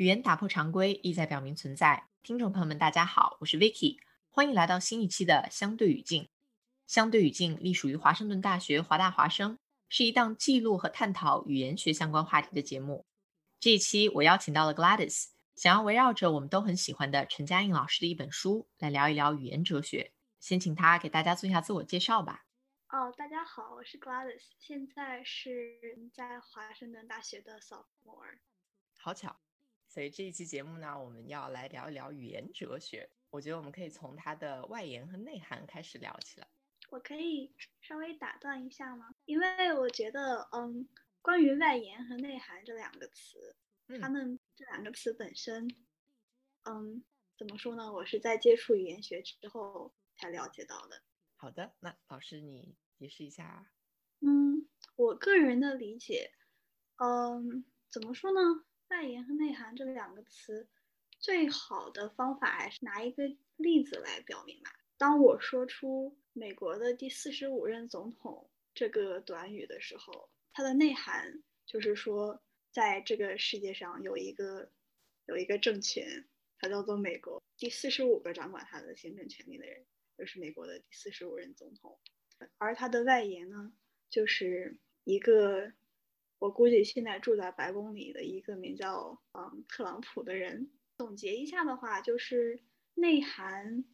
语言打破常规，意在表明存在。听众朋友们，大家好，我是 Vicky，欢迎来到新一期的相对语境。相对语境隶属于华盛顿大学华大华生，是一档记录和探讨语言学相关话题的节目。这一期我邀请到了 Gladys，想要围绕着我们都很喜欢的陈嘉映老师的一本书来聊一聊语言哲学。先请他给大家做一下自我介绍吧。哦，大家好，我是 Gladys，现在是在华盛顿大学的 sophomore。好巧。所以这一期节目呢，我们要来聊一聊语言哲学。我觉得我们可以从它的外延和内涵开始聊起来。我可以稍微打断一下吗？因为我觉得，嗯，关于外延和内涵这两个词，他们这两个词本身，嗯，怎么说呢？我是在接触语言学之后才了解到的。好的，那老师你解释一下。嗯，我个人的理解，嗯，怎么说呢？外延和内涵这两个词，最好的方法还是拿一个例子来表明吧。当我说出美国的第四十五任总统这个短语的时候，它的内涵就是说，在这个世界上有一个有一个政权，它叫做美国，第四十五个掌管它的行政权力的人，就是美国的第四十五任总统。而它的外延呢，就是一个。我估计现在住在白宫里的一个名叫嗯特朗普的人，总结一下的话，就是内涵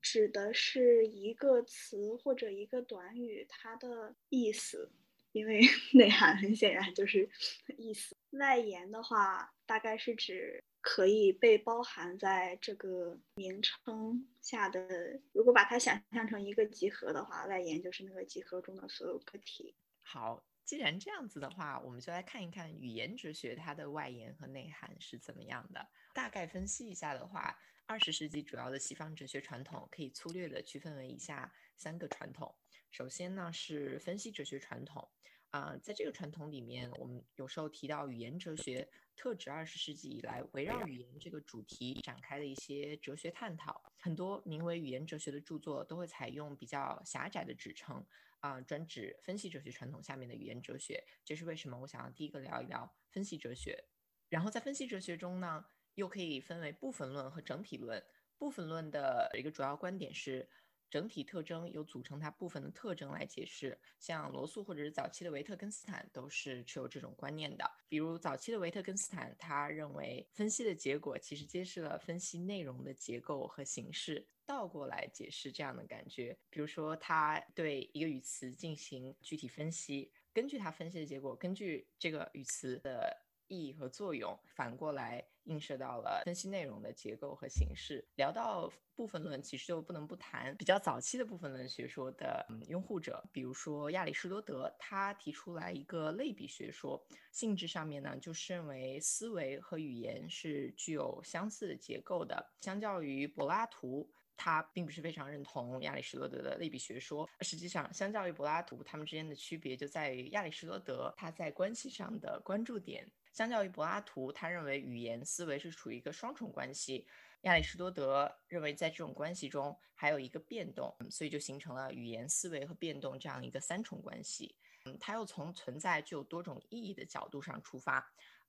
指的是一个词或者一个短语它的意思，因为 内涵很显然就是 意思。外延的话，大概是指可以被包含在这个名称下的。如果把它想象成一个集合的话，外延就是那个集合中的所有个体。好。既然这样子的话，我们就来看一看语言哲学它的外延和内涵是怎么样的。大概分析一下的话，二十世纪主要的西方哲学传统可以粗略的区分为以下三个传统。首先呢是分析哲学传统，啊，在这个传统里面，我们有时候提到语言哲学，特指二十世纪以来围绕语言这个主题展开的一些哲学探讨。很多名为语言哲学的著作都会采用比较狭窄的指称。啊，专指分析哲学传统下面的语言哲学，这是为什么？我想要第一个聊一聊分析哲学。然后在分析哲学中呢，又可以分为部分论和整体论。部分论的一个主要观点是，整体特征由组成它部分的特征来解释。像罗素或者是早期的维特根斯坦都是持有这种观念的。比如早期的维特根斯坦，他认为分析的结果其实揭示了分析内容的结构和形式。倒过来解释这样的感觉，比如说他对一个语词进行具体分析，根据他分析的结果，根据这个语词的意义和作用，反过来映射到了分析内容的结构和形式。聊到部分论，其实就不能不谈比较早期的部分论学说的嗯拥护者，比如说亚里士多德，他提出来一个类比学说，性质上面呢，就是认为思维和语言是具有相似的结构的，相较于柏拉图。他并不是非常认同亚里士多德的类比学说。实际上，相较于柏拉图，他们之间的区别就在于亚里士多德他在关系上的关注点。相较于柏拉图，他认为语言思维是处于一个双重关系。亚里士多德认为在这种关系中还有一个变动，所以就形成了语言思维和变动这样一个三重关系。嗯，他又从存在具有多种意义的角度上出发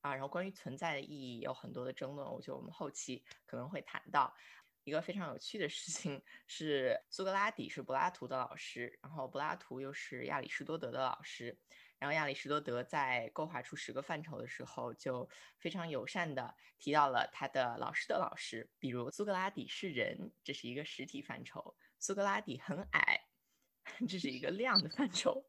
啊。然后关于存在的意义有很多的争论，我觉得我们后期可能会谈到。一个非常有趣的事情是，苏格拉底是柏拉图的老师，然后柏拉图又是亚里士多德的老师。然后亚里士多德在构画出十个范畴的时候，就非常友善的提到了他的老师的老师，比如苏格拉底是人，这是一个实体范畴；苏格拉底很矮，这是一个量的范畴。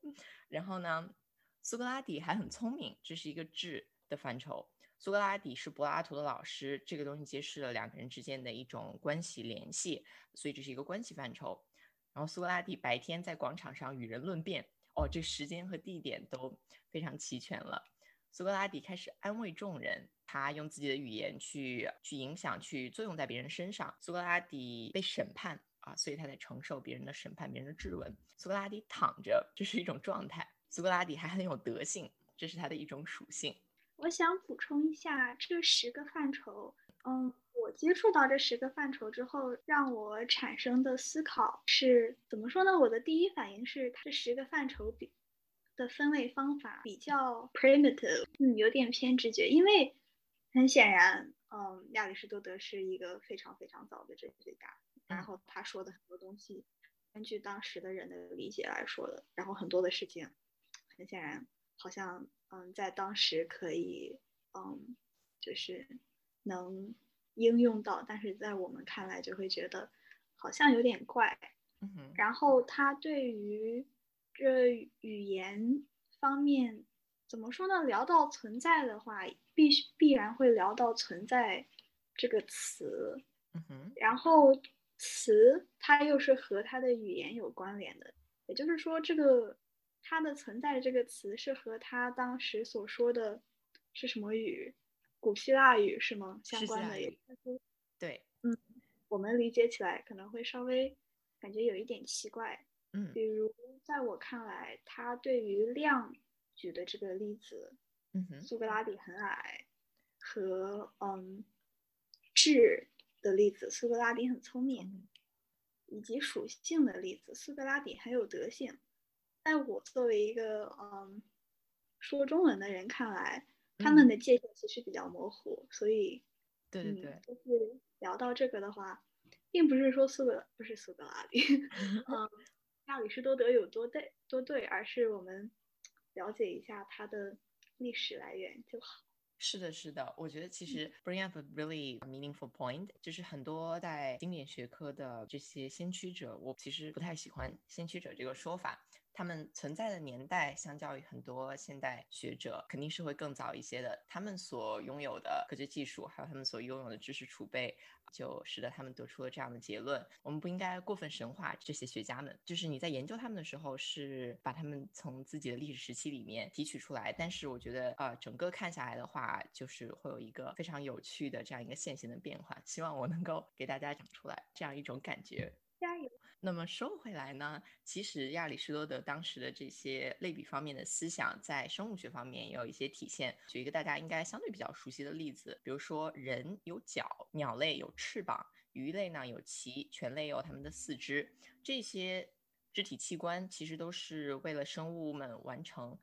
然后呢，苏格拉底还很聪明，这是一个质的范畴。苏格拉底是柏拉图的老师，这个东西揭示了两个人之间的一种关系联系，所以这是一个关系范畴。然后苏格拉底白天在广场上与人论辩，哦，这时间和地点都非常齐全了。苏格拉底开始安慰众人，他用自己的语言去去影响、去作用在别人身上。苏格拉底被审判啊，所以他在承受别人的审判、别人的质问。苏格拉底躺着，这是一种状态。苏格拉底还很有德性，这是他的一种属性。我想补充一下这十个范畴。嗯，接触到这十个范畴之后，让我产生的思考是怎么说呢？我的第一反应是，这十个范畴比的分类方法比较 primitive，嗯，有点偏直觉。因为很显然，嗯，亚里士多德是一个非常非常早的哲学家，然后他说的很多东西，根据当时的人的理解来说的，然后很多的事情，很显然好像嗯，在当时可以嗯，就是能应用到，但是在我们看来就会觉得好像有点怪。嗯然后他对于这语言方面怎么说呢？聊到存在的话，必须必然会聊到存在这个词，然后词它又是和它的语言有关联的，也就是说，这个它的存在这个词是和他当时所说的是什么语？古希腊语是吗？相关的也对，嗯，我们理解起来可能会稍微感觉有一点奇怪。嗯比如在我看来，他对于量举的这个例子，嗯哼，苏格拉底很矮，和嗯质的例子，苏格拉底很聪明，嗯以及属性的例子，苏格拉底很有德性。在我作为一个嗯说中文的人看来，他们嗯的界限其实比较模糊，所以嗯，对对对，就是聊到这个的话，并不是说苏格不是苏格拉底，嗯，亚里士多德有多对多对，而是我们了解一下他的历史来源就好。是的，是的，我觉得其实 bring up a really meaningful point，就是很多在经典学科的这些先驱者，我其实不太喜欢先驱者这个说法。他们存在的年代，相较于很多现代学者，肯定是会更早一些的。他们所拥有的科学技术，还有他们所拥有的知识储备，就使得他们得出了这样的结论。我们不应该过分神化这些学家们，就是你在研究他们的时候，是把他们从自己的历史时期里面提取出来。但是我觉得，呃，整个看下来的话，就是会有一个非常有趣的这样一个线性的变化。希望我能够给大家讲出来这样一种感觉。加油！那么说回来呢，其实亚里士多德当时的这些类比方面的思想，在生物学方面也有一些体现。举一个大家应该相对比较熟悉的例子，比如说人有脚，鸟类有翅膀，鱼类呢有鳍，犬类有它们的四肢，这些肢体器官其实都是为了生物们完成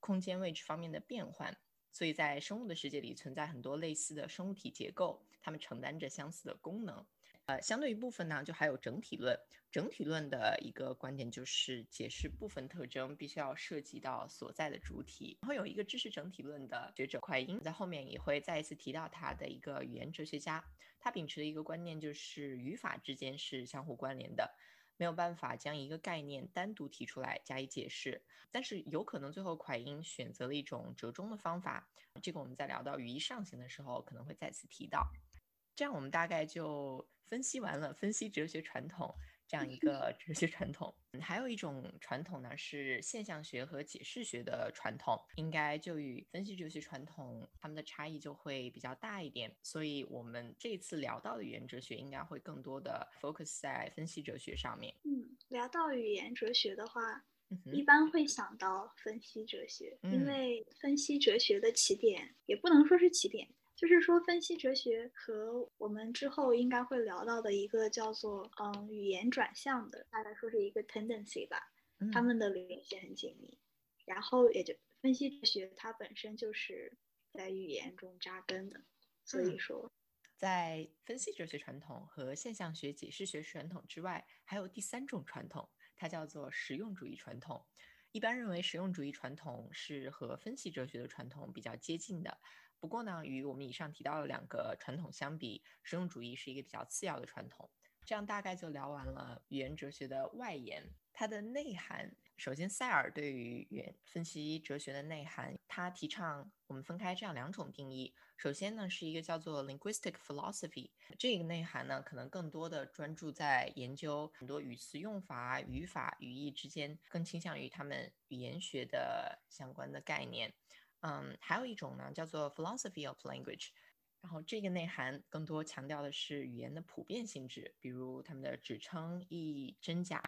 空间位置方面的变换。所以在生物的世界里存在很多类似的生物体结构，它们承担着相似的功能。呃，相对一部分呢，就还有整体论。整体论的一个观点就是解释部分特征必须要涉及到所在的主体。然后有一个知识整体论的学者快英，在后面也会再一次提到他的一个语言哲学家。他秉持的一个观念就是语法之间是相互关联的，没有办法将一个概念单独提出来加以解释。但是有可能最后蒯因选择了一种折中的方法，这个我们在聊到语义上行的时候可能会再次提到。这样我们大概就分析完了分析哲学传统这样一个 哲学传统。嗯还有一种传统呢是现象学和解释学的传统，应该就与分析哲学传统它们的差异就会比较大一点。所以我们这次聊到的语言哲学应该会更多的 focus 在分析哲学上面。嗯，聊到语言哲学的话，一般会想到分析哲学，嗯因为分析哲学的起点也不能说是起点，就是说分析哲学和我们之后应该会聊到的一个叫做嗯语言转向的，大概说是一个 tendency 吧，他嗯们的联系很紧密。然后也就分析哲学它本身就是在语言中扎根的，所以嗯说在分析哲学传统和现象学解释学传统之外，还有第三种传统，它叫做实用主义传统。一般认为，实用主义传统是和分析哲学的传统比较接近的。不过呢，与我们以上提到的两个传统相比，实用主义是一个比较次要的传统。这样大概就聊完了语言哲学的外延，它的内涵。首先，塞尔对于语言分析哲学的内涵，他提倡我们分开这样两种定义。首先呢，是一个叫做 linguistic philosophy，这个内涵呢，可能更多的专注在研究很多语词用法、语法、语义之间，更倾向于他们语言学的相关的概念。嗯，还有一种呢，叫做 philosophy of language。然后这个内涵更多强调的是语言的普遍性质，比如他们的指称、意义、真假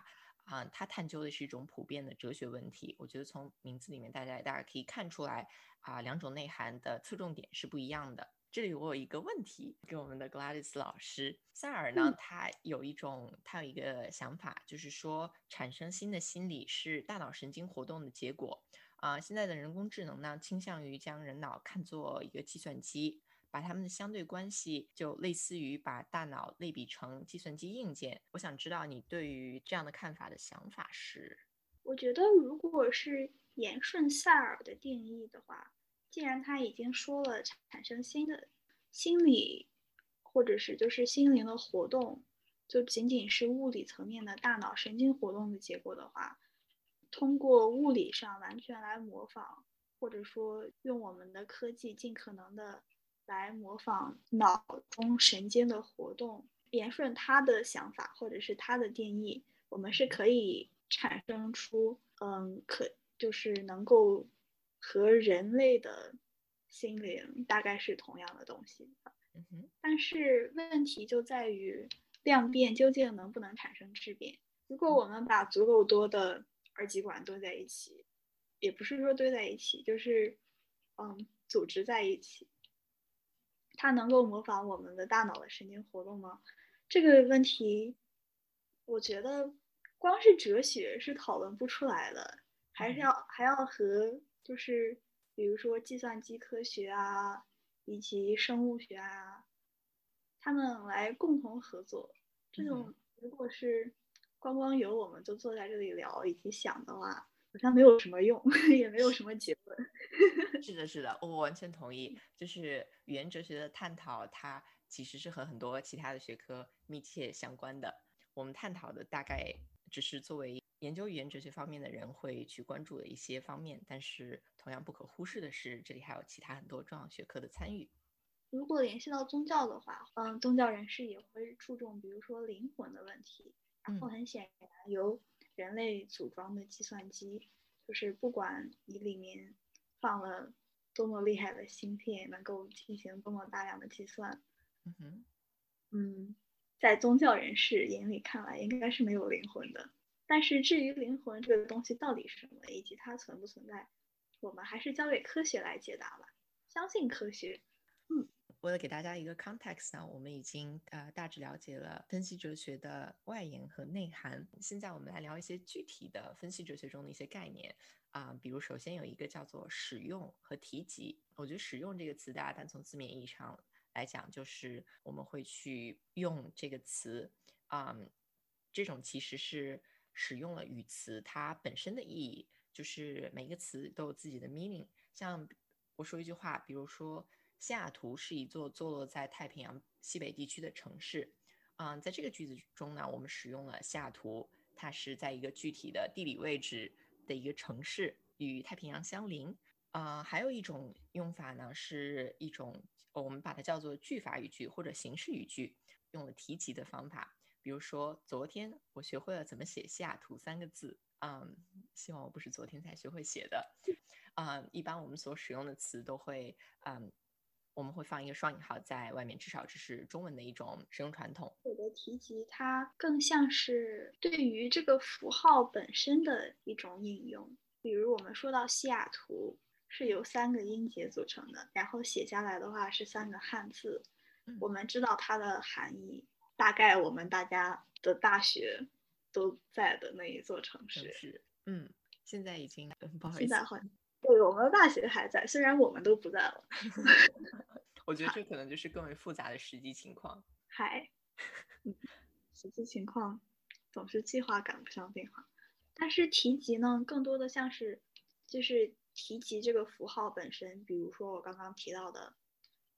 啊、它探究的是一种普遍的哲学问题。我觉得从名字里面大家大家可以看出来啊、两种内涵的侧重点是不一样的。这里我有一个问题给我们的 Gladys 老师，塞尔呢，嗯他有一种他有一个想法，就是说产生新的心理是大脑神经活动的结果。啊、现在的人工智能呢，倾向于将人脑看作一个计算机，把它们的相对关系就类似于把大脑类比成计算机硬件。我想知道你对于这样的看法的想法是？我觉得如果是延顺塞尔的定义的话，既然他已经说了产生新的心理或者是就是心灵的活动，就仅仅是物理层面的大脑神经活动的结果的话，通过物理上完全来模仿，或者说用我们的科技尽可能的。来模仿脑中神经的活动，延顺他的想法或者是他的定义，我们是可以产生出，嗯，可就是能够和人类的心灵大概是同样的东西。嗯哼。但是问题就在于量变究竟能不能产生质变？如果我们把足够多的二极管堆在一起，也不是说堆在一起，就是嗯，组织在一起。它能够模仿我们的大脑的神经活动吗？这个问题，我觉得光是哲学是讨论不出来的，还是要还要和就是比如说计算机科学啊，以及生物学啊，他们来共同合作。这种如果是光光有我们就坐在这里聊以及想的话。好像没有什么用，也没有什么结论。是的，是的，我完全同意。就是语言哲学的探讨，它其实是和很多其他的学科密切相关的。我们探讨的大概只是作为研究语言哲学方面的人会去关注的一些方面，但是同样不可忽视的是，这里还有其他很多重要学科的参与。如果联系到宗教的话，嗯，宗教人士也会注重，比如说灵魂的问题。然后很显然由。人类组装的计算机，就是不管你里面放了多么厉害的芯片，能够进行多么大量的计算，嗯哼，嗯，在宗教人士眼里看来，应该是没有灵魂的。但是至于灵魂这个东西到底是什么，以及它存不存在，我们还是交给科学来解答吧。相信科学，嗯。为了给大家一个 context 呢，我们已经呃大致了解了分析哲学的外延和内涵。现在我们来聊一些具体的分析哲学中的一些概念啊，比如首先有一个叫做使用和提及。我觉得使用这个词，大家单从字面意义上来讲，就是我们会去用这个词啊，这种其实是使用了语词它本身的意义，就是每一个词都有自己的 meaning。像我说一句话，比如说。西雅图是一座坐落在太平洋西北地区的城市。嗯，在这个句子中呢，我们使用了西雅图，它是在一个具体的地理位置的一个城市，与太平洋相邻。啊，还有一种用法呢，是一种我们把它叫做句法语句或者形式语句，用了提及的方法。比如说，昨天我学会了怎么写西雅图三个字。嗯，希望我不是昨天才学会写的。嗯，一般我们所使用的词都会嗯。我们会放一个双引号在外面，至少这是中文的一种使用传统。我的提及它更像是对于这个符号本身的一种应用。比如我们说到西雅图是由三个音节组成的，然后写下来的话是三个汉字。我们知道它的含义，大概我们大家的大学都在的那一座城市。嗯，现在已经不好意思。现在好。对，我们的大学还在，虽然我们都不在了。我觉得这可能就是更为复杂的实际情况。嗨，实际情况总是计划赶不上变化。但是提及呢，更多的像是就是提及这个符号本身，比如说我刚刚提到的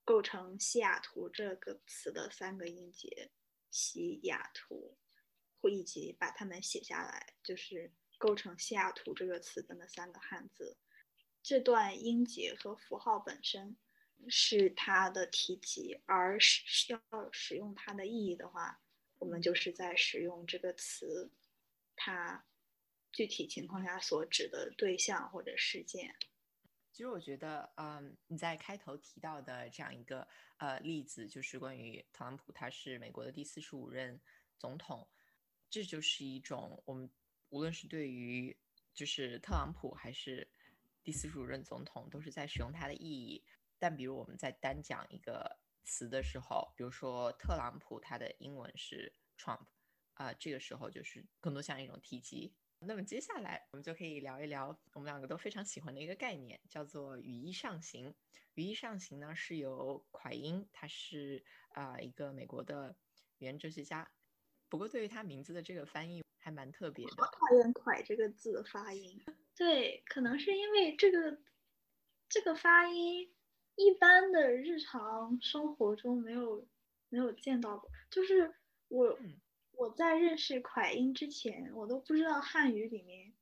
构成西雅图这个词的三个音节西雅图，或以及把它们写下来，就是构成西雅图这个词的那三个汉字。这段音节和符号本身是它的提及，而是要使用它的意义的话，我们就是在使用这个词，它具体情况下所指的对象或者事件。其实我觉得，嗯，你在开头提到的这样一个呃例子，就是关于特朗普，他是美国的第四十五任总统，这就是一种我们无论是对于就是特朗普还是。第四十五任总统都是在使用它的意义，但比如我们在单讲一个词的时候，比如说特朗普，它的英文是 Trump，啊，这个时候就是更多像一种提及，那么接下来我们就可以聊一聊我们两个都非常喜欢的一个概念，叫做语义上行。语义上行呢是由蒯因，他是啊一个美国的语言哲学家。不过对于他名字的这个翻译还蛮特别的。我讨厌“蒯”这个字发音。对，可能是因为这个这个发音一般的日常生活中没有没有见到过。就是我我在认识蒯音之前，我都不知道汉语里面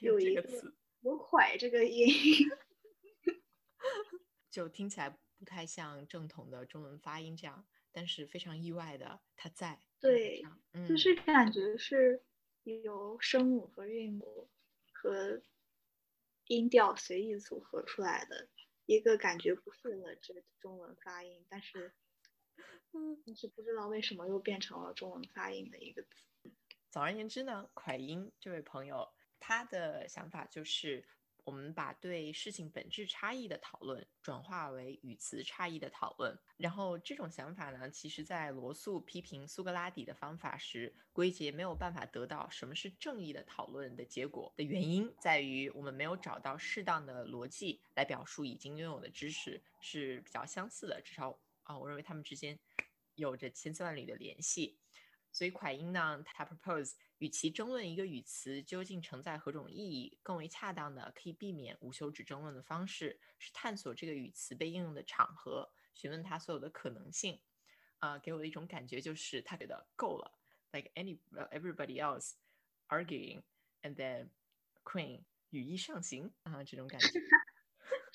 有一个词有“蒯”这个音。就听起来不太像正统的中文发音这样，但是非常意外的，它在对，就是感觉是有声母和韵母和音调随意组合出来的一个感觉不顺的这中文发音，但是嗯，但是不知道为什么又变成了中文发音的一个词。总而言之呢，蒯因这位朋友他的想法就是。我们把对事情本质差异的讨论转化为语词差异的讨论，然后这种想法呢，其实在罗素批评苏格拉底的方法时，归结没有办法得到什么是正义的讨论的结果的原因，在于我们没有找到适当的逻辑来表述已经拥有的知识是比较相似的，至少啊，我认为他们之间有着千丝万缕的联系。所以蒯因呢，他 propose。与其争论一个语词究竟承载何种意义，更为恰当的、可以避免无休止争论的方式是探索这个语词被应用的场合，询问它所有的可能性。啊，给我的一种感觉就是他觉得够了，like any everybody else arguing and then Queen 语义上行啊，这种感觉。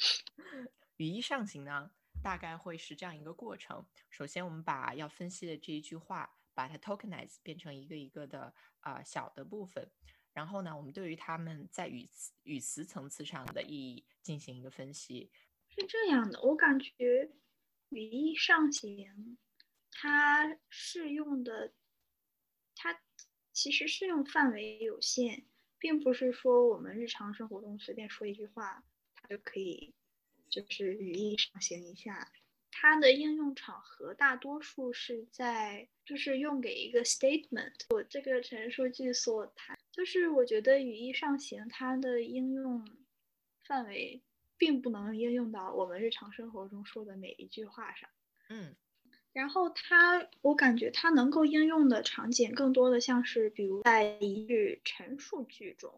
语义上行呢，大概会是这样一个过程。首先，我们把要分析的这一句话。把它 tokenize 变成一个一个的啊小的部分，然后呢，我们对于它们在语词语词层次上的意义进行一个分析。是这样的，我感觉语义上行，它适用的，它其实适用范围有限，并不是说我们日常生活中随便说一句话，它就可以就是语义上行一下。它的应用场合大多数是在，就是用给一个 statement，我这个陈述句所谈，就是我觉得语义上行，它的应用范围并不能应用到我们日常生活中说的每一句话上。嗯，然后它，我感觉它能够应用的场景更多的像是，比如在一句陈述句中。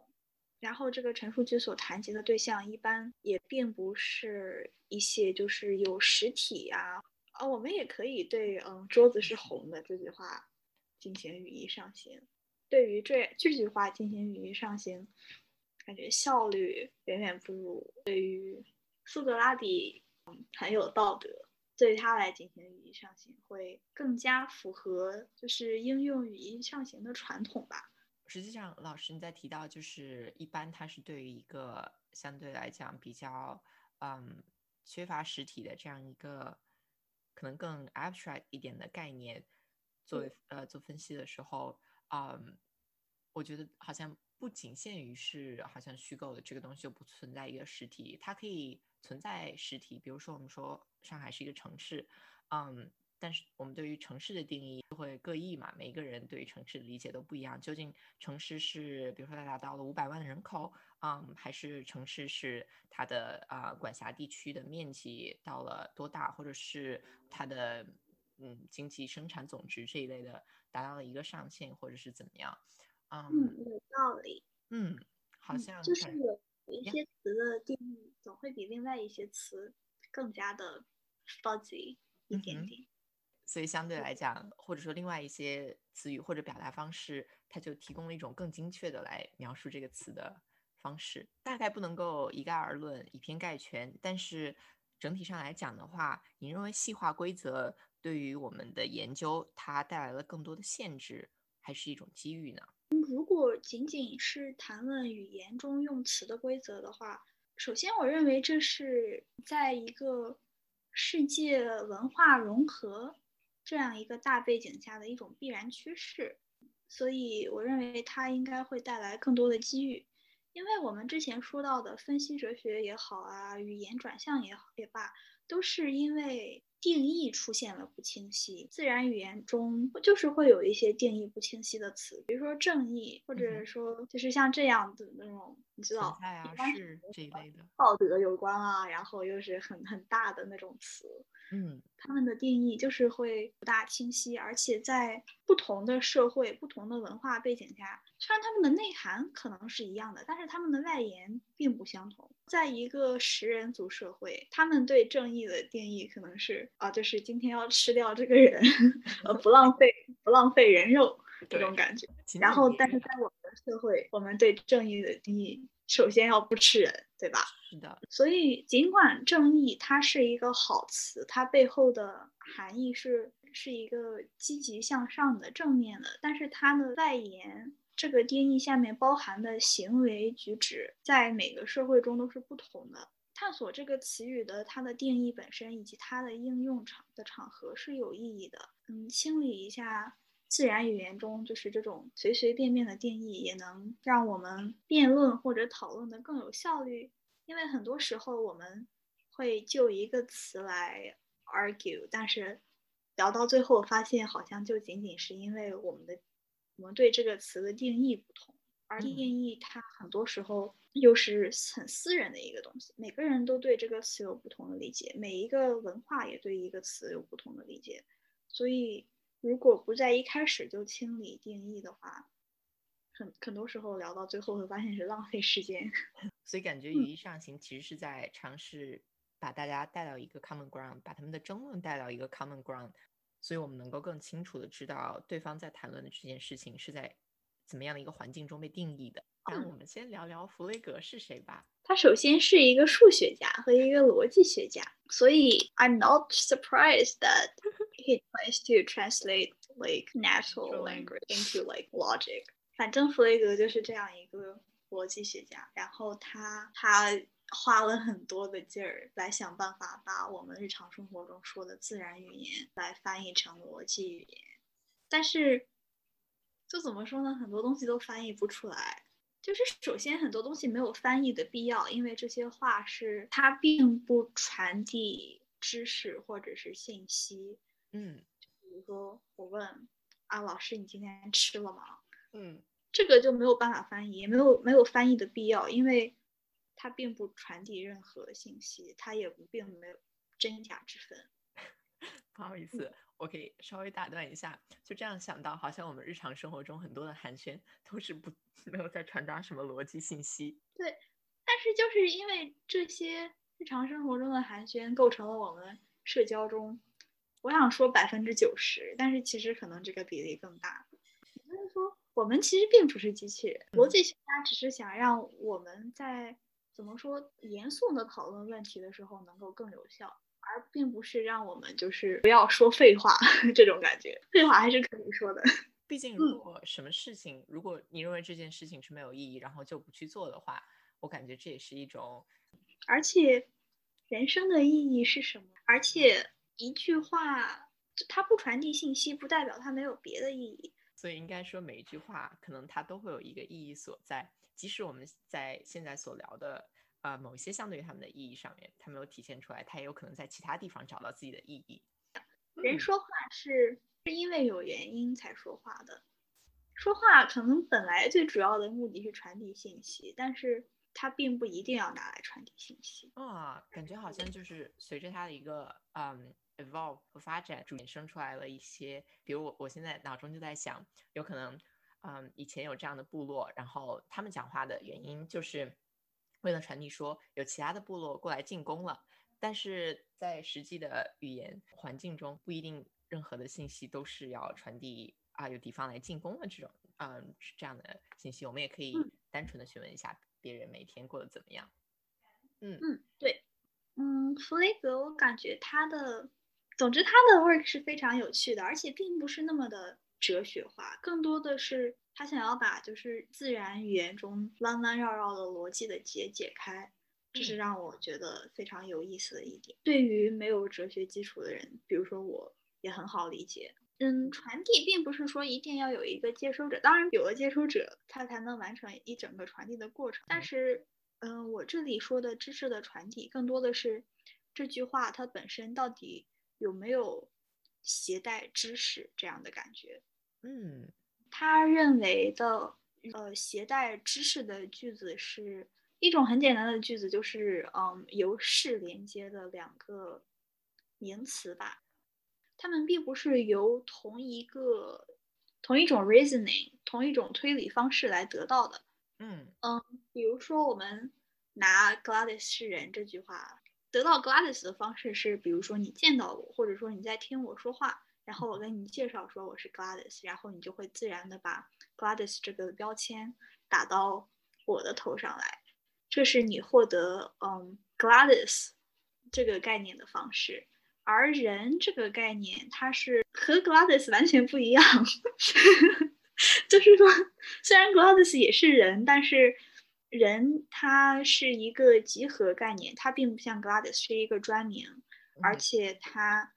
然后这个陈述句所谈及的对象一般也并不是一些就是有实体啊，啊，我们也可以对嗯桌子是红的这句话进行语义上行，对于这这句话进行语义上行，感觉效率远远不如对于苏格拉底很有道德，对他来进行语义上行会更加符合就是应用语义上行的传统吧。实际上，老师你在提到，就是一般它是对于一个相对来讲比较嗯缺乏实体的这样一个可能更 abstract 一点的概念，作为呃做分析的时候，嗯，我觉得好像不仅限于是好像虚构的这个东西就不存在一个实体，它可以存在实体，比如说我们说上海是一个城市，嗯。但是我们对于城市的定义会各异嘛，每一个人对于城市的理解都不一样。究竟城市是，比如说它达到了五百万的人口，嗯，还是城市是它的啊管辖地区的面积到了多大，或者是它的嗯经济生产总值这一类的达到了一个上限，或者是怎么样？嗯，有道理。嗯，好像就是有一些词的定义总会比另外一些词更加的 fuzzy 一点点。所以相对来讲，或者说另外一些词语或者表达方式，它就提供了一种更精确的来描述这个词的方式。大概不能够一概而论，以偏概全。但是整体上来讲的话，你认为细化规则对于我们的研究，它带来了更多的限制，还是一种机遇呢？如果仅仅是谈论语言中用词的规则的话，首先我认为这是在一个世界文化融合。这样一个大背景下的一种必然趋势，所以我认为它应该会带来更多的机遇，因为我们之前说到的分析哲学也好啊，语言转向也好也罢，都是因为。定义出现了不清晰，自然语言中就是会有一些定义不清晰的词，比如说正义，或者说就是像这样的那种，你知道，是这一类的道德有关啊，然后又是很很大的那种词。嗯，他们的定义就是会不大清晰，而且在不同的社会、不同的文化背景下，虽然他们的内涵可能是一样的，但是他们的外延并不相同。在一个食人族社会，他们对正义的定义可能是啊，就是今天要吃掉这个人，呃，不浪费不浪费人肉这种感觉。然后，但是在我们的社会，我们对正义的定义。首先要不吃人，对吧？是的。所以，尽管正义它是一个好词，它背后的含义是是一个积极向上的、正面的，但是它的外延这个定义下面包含的行为举止，在每个社会中都是不同的。探索这个词语的它的定义本身以及它的应用场的场合是有意义的。嗯，清理一下。自然语言中就是这种随随便便的定义，也能让我们辩论或者讨论的更有效率。因为很多时候我们会就一个词来 argue，但是聊到最后发现，好像就仅仅是因为我们的我们对这个词的定义不同，而定义它很多时候又是很私人的一个东西。每个人都对这个词有不同的理解，每一个文化也对一个词有不同的理解，所以。如果不在一开始就清理定义的话，很很多时候聊到最后会发现是浪费时间。所以感觉语义上行其实是在尝试把大家带到一个 common ground，把他们的争论带到一个 common ground，所以我们能够更清楚的知道对方在谈论的这件事情是在怎么样的一个环境中被定义的。那我们先聊聊弗雷格是谁吧。他首先是一个数学家和一个逻辑学家，所以 I'm not surprised that he tries to translate like natural language into like logic。反正弗雷格就是这样一个逻辑学家，然后他他花了很多的劲儿来想办法把我们日常生活中说的自然语言来翻译成逻辑语言，但是就怎么说呢？很多东西都翻译不出来。就是首先很多东西没有翻译的必要，因为这些话是它并不传递知识或者是信息。嗯，比如说我问啊老师你今天吃了吗？嗯，这个就没有办法翻译，也没有没有翻译的必要，因为它并不传递任何信息，它也并没有真假之分。不好意思。我可以稍微打断一下，就这样想到，好像我们日常生活中很多的寒暄都是不没有在传达什么逻辑信息。对，但是就是因为这些日常生活中的寒暄构成了我们社交中，我想说百分之九十，但是其实可能这个比例更大。就是说，我们其实并不是机器人，逻辑学家只是想让我们在怎么说严肃的讨论问题的时候能够更有效。而并不是让我们就是不要说废话 这种感觉，废话还是可以说的。毕竟，如果什么事情，如果你认为这件事情是没有意义，然后就不去做的话，我感觉这也是一种。而且，人生的意义是什么？而且，一句话它不传递信息，不代表它没有别的意义。所以，应该说每一句话可能它都会有一个意义所在，即使我们在现在所聊的。呃，某一些相对于他们的意义上面，他没有体现出来，他也有可能在其他地方找到自己的意义。人说话是是因为有原因才说话的，说话可能本来最主要的目的是传递信息，但是它并不一定要拿来传递信息。啊，感觉好像就是随着它的一个嗯 evolve 和发展，衍生出来了一些，比如我我现在脑中就在想，有可能嗯以前有这样的部落，然后他们讲话的原因就是。为了传递说有其他的部落过来进攻了，但是在实际的语言环境中，不一定任何的信息都是要传递啊有敌方来进攻的这种嗯这样的信息。我们也可以单纯的询问一下别人每天过得怎么样。嗯嗯，对，嗯，弗雷格，我感觉他的，总之他的 work 是非常有趣的，而且并不是那么的哲学化，更多的是。他想要把就是自然语言中弯弯绕绕的逻辑的结解开，这是让我觉得非常有意思的一点。对于没有哲学基础的人，比如说我，也很好理解。嗯，传递并不是说一定要有一个接收者，当然有了接收者，他才能完成一整个传递的过程。但是，嗯，我这里说的知识的传递，更多的是这句话它本身到底有没有携带知识这样的感觉。嗯，他认为的呃携带知识的句子是一种很简单的句子，就是嗯由是连接的两个名词吧，它们并不是由同一个同一种 reasoning 同一种推理方式来得到的。嗯嗯，比如说我们拿 Gladys 是人这句话，得到 Gladys 的方式是，比如说你见到我，或者说你在听我说话，然后我跟你介绍说我是 Gladys，然后你就会自然的把 Gladys 这个标签打到我的头上来，这是你获得嗯 Gladys 这个概念的方式。而人这个概念，它是和 Gladys 完全不一样。就是说，虽然 Gladys 也是人，但是人它是一个集合概念，它并不像 Gladys 是一个专名，而且它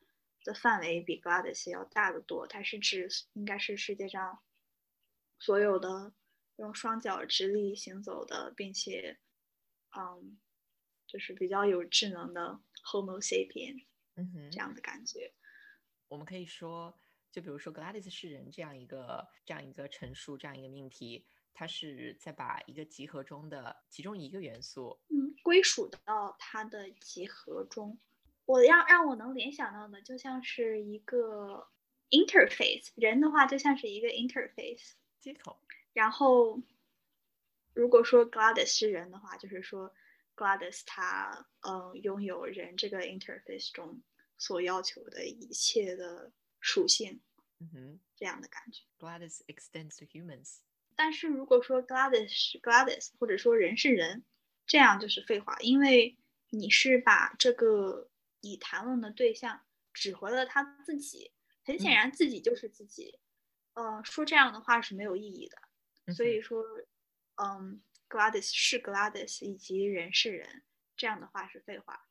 的范围比 Gladys 要大得多。它是指应该是世界上所有的用双脚直立行走的，并且嗯，就是比较有智能的 Homo sapien，嗯哼，这样的感觉。我们可以说。就比如说 Gladys 是人这样一个这样一个陈述，这样一个命题，它是在把一个集合中的其中一个元素，嗯，归属到它的集合中。我要让我能联想到的，就像是一个 interface，人的话就像是一个 interface 接口。然后，如果说 Gladys 是人的话，就是说 Gladys 它嗯拥有人这个 interface 中所要求的一切的。属性，嗯哼，这样的感觉。Gladys extends to humans。但是如果说 Gladys 是 Gladys，或者说人是人，这样就是废话，因为你是把这个你谈论的对象指回了他自己，很显然自己就是自己。呃，说这样的话是没有意义的。所以说，嗯，Gladys 是 Gladys，以及人是人，这样的话是废话。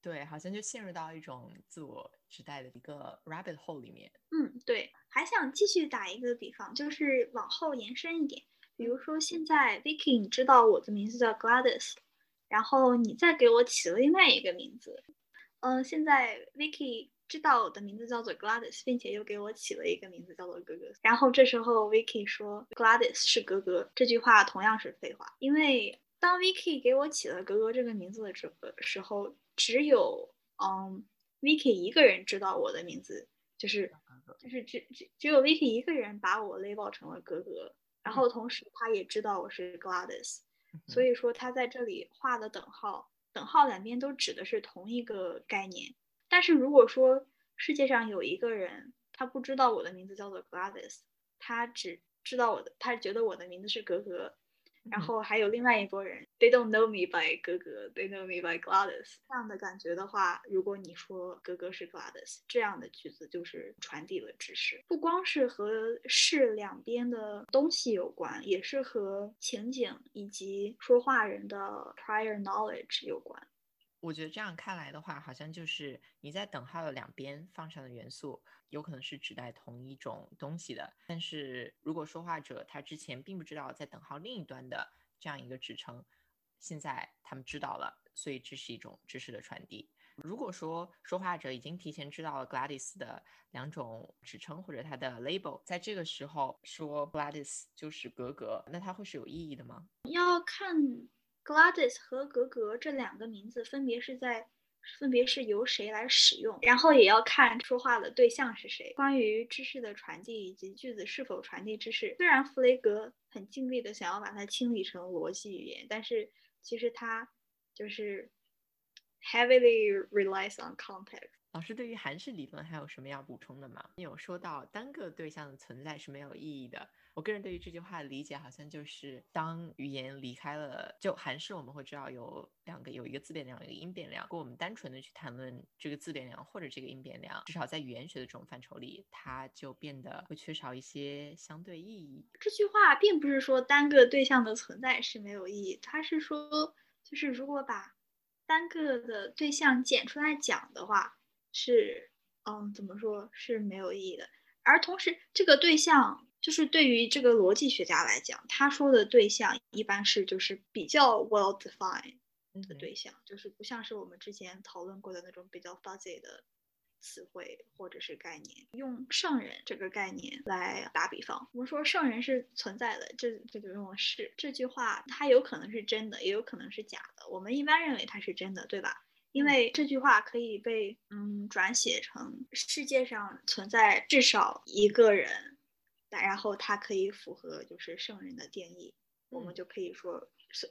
对，好像就陷入到一种自我时代的一个 rabbit hole 里面。嗯，对，还想继续打一个比方，就是往后延伸一点，比如说现在 Vicky，你知道我的名字叫 Gladys，然后你再给我起了另外一个名字，嗯，现在 Vicky 知道我的名字叫做 Gladys，并且又给我起了一个名字叫做哥哥，然后这时候 Vicky 说 Gladys 是哥哥，这句话同样是废话，因为当 Vicky 给我起了哥哥这个名字的时时候。只有嗯，Vicky 一个人知道我的名字，就是 就是只只只有 Vicky 一个人把我 label 成了哥哥，然后同时他也知道我是 Gladys，所以说他在这里画的等号，等号两边都指的是同一个概念。但是如果说世界上有一个人，他不知道我的名字叫做 Gladys，他只知道我的，他觉得我的名字是格格。然后还有另外一拨人，They don't know me by 哥哥，They know me by Gladys。这样的感觉的话，如果你说哥哥是 Gladys，这样的句子就是传递了知识，不光是和是两边的东西有关，也是和情景以及说话人的 prior knowledge 有关。我觉得这样看来的话，好像就是你在等号的两边放上的元素，有可能是指代同一种东西的。但是如果说话者他之前并不知道在等号另一端的这样一个指称，现在他们知道了，所以这是一种知识的传递。如果说说话者已经提前知道了 Gladys 的两种指称或者它的 label，在这个时候说 Gladys 就是格格，那它会是有意义的吗？要看。Gladys 和格格这两个名字分别是在，分别是由谁来使用，然后也要看说话的对象是谁。关于知识的传递以及句子是否传递知识，虽然弗雷格很尽力的想要把它清理成逻辑语言，但是其实它就是 heavily relies on context。老师对于韩式理论还有什么要补充的吗？你有说到单个对象的存在是没有意义的。我个人对于这句话的理解，好像就是当语言离开了，就韩式我们会知道有两个，有一个自变量，一个因变量。如果我们单纯的去谈论这个自变量或者这个因变量，至少在语言学的这种范畴里，它就变得会缺少一些相对意义。这句话并不是说单个对象的存在是没有意义，它是说，就是如果把单个的对象剪出来讲的话，是，嗯，怎么说是没有意义的。而同时，这个对象。就是对于这个逻辑学家来讲，他说的对象一般是就是比较 well defined，的对象，就是不像是我们之前讨论过的那种比较 fuzzy 的词汇或者是概念。用圣人这个概念来打比方，我们说圣人是存在的，这这就用了是这句话，它有可能是真的，也有可能是假的。我们一般认为它是真的，对吧？因为这句话可以被嗯转写成世界上存在至少一个人，然后他可以符合就是圣人的定义，我们就可以说是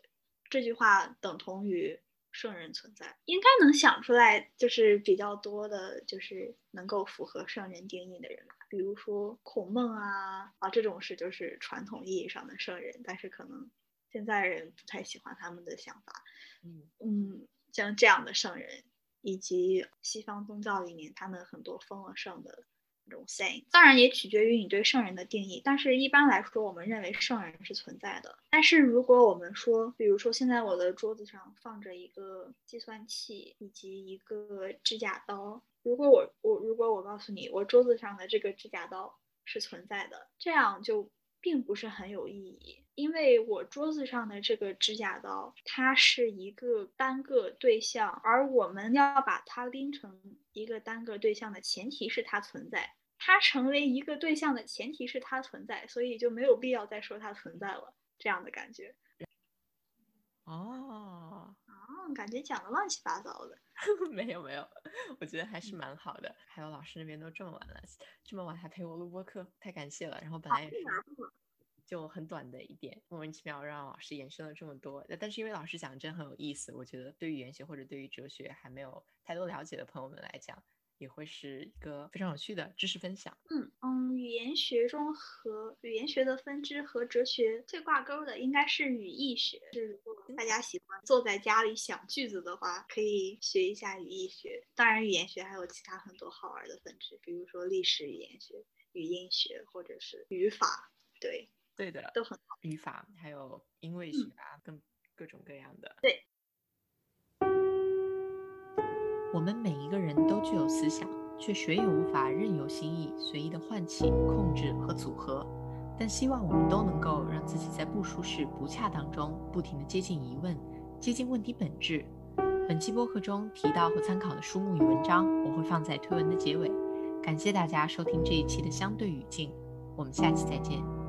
这句话等同于圣人存在。应该能想出来就是比较多的，就是能够符合圣人定义的人吧，比如说孔孟啊啊这种是就是传统意义上的圣人，但是可能现在人不太喜欢他们的想法，嗯嗯。像这样的圣人，以及西方宗教里面他们很多封了圣的种 saint，当然也取决于你对圣人的定义。但是一般来说，我们认为圣人是存在的。但是如果我们说，比如说现在我的桌子上放着一个计算器以及一个指甲刀，如果我我如果我告诉你我桌子上的这个指甲刀是存在的，这样就。并不是很有意义，因为我桌子上的这个指甲刀，它是一个单个对象，而我们要把它拎成一个单个对象的前提是它存在，它成为一个对象的前提是它存在，所以就没有必要再说它存在了，这样的感觉。哦，哦，感觉讲的乱七八糟的。没有没有，我觉得还是蛮好的。还有老师那边都这么晚了，这么晚还陪我录播课，太感谢了。然后本来也是就很短的一点，莫名其妙让老师延伸了这么多。但是因为老师讲真很有意思，我觉得对语言学或者对于哲学还没有太多了解的朋友们来讲。也会是一个非常有趣的知识分享。嗯嗯，语言学中和语言学的分支和哲学最挂钩的应该是语义学。是如果大家喜欢坐在家里想句子的话，可以学一下语义学。当然，语言学还有其他很多好玩的分支，比如说历史语言学、语音学或者是语法。对，对的，都很好。语法还有音位学啊，跟各种各样的。对。我们每一个人都具有思想，却谁也无法任由心意随意的唤起、控制和组合。但希望我们都能够让自己在不舒适、不恰当中，不停地接近疑问，接近问题本质。本期播客中提到和参考的书目与文章，我会放在推文的结尾。感谢大家收听这一期的相对语境，我们下期再见。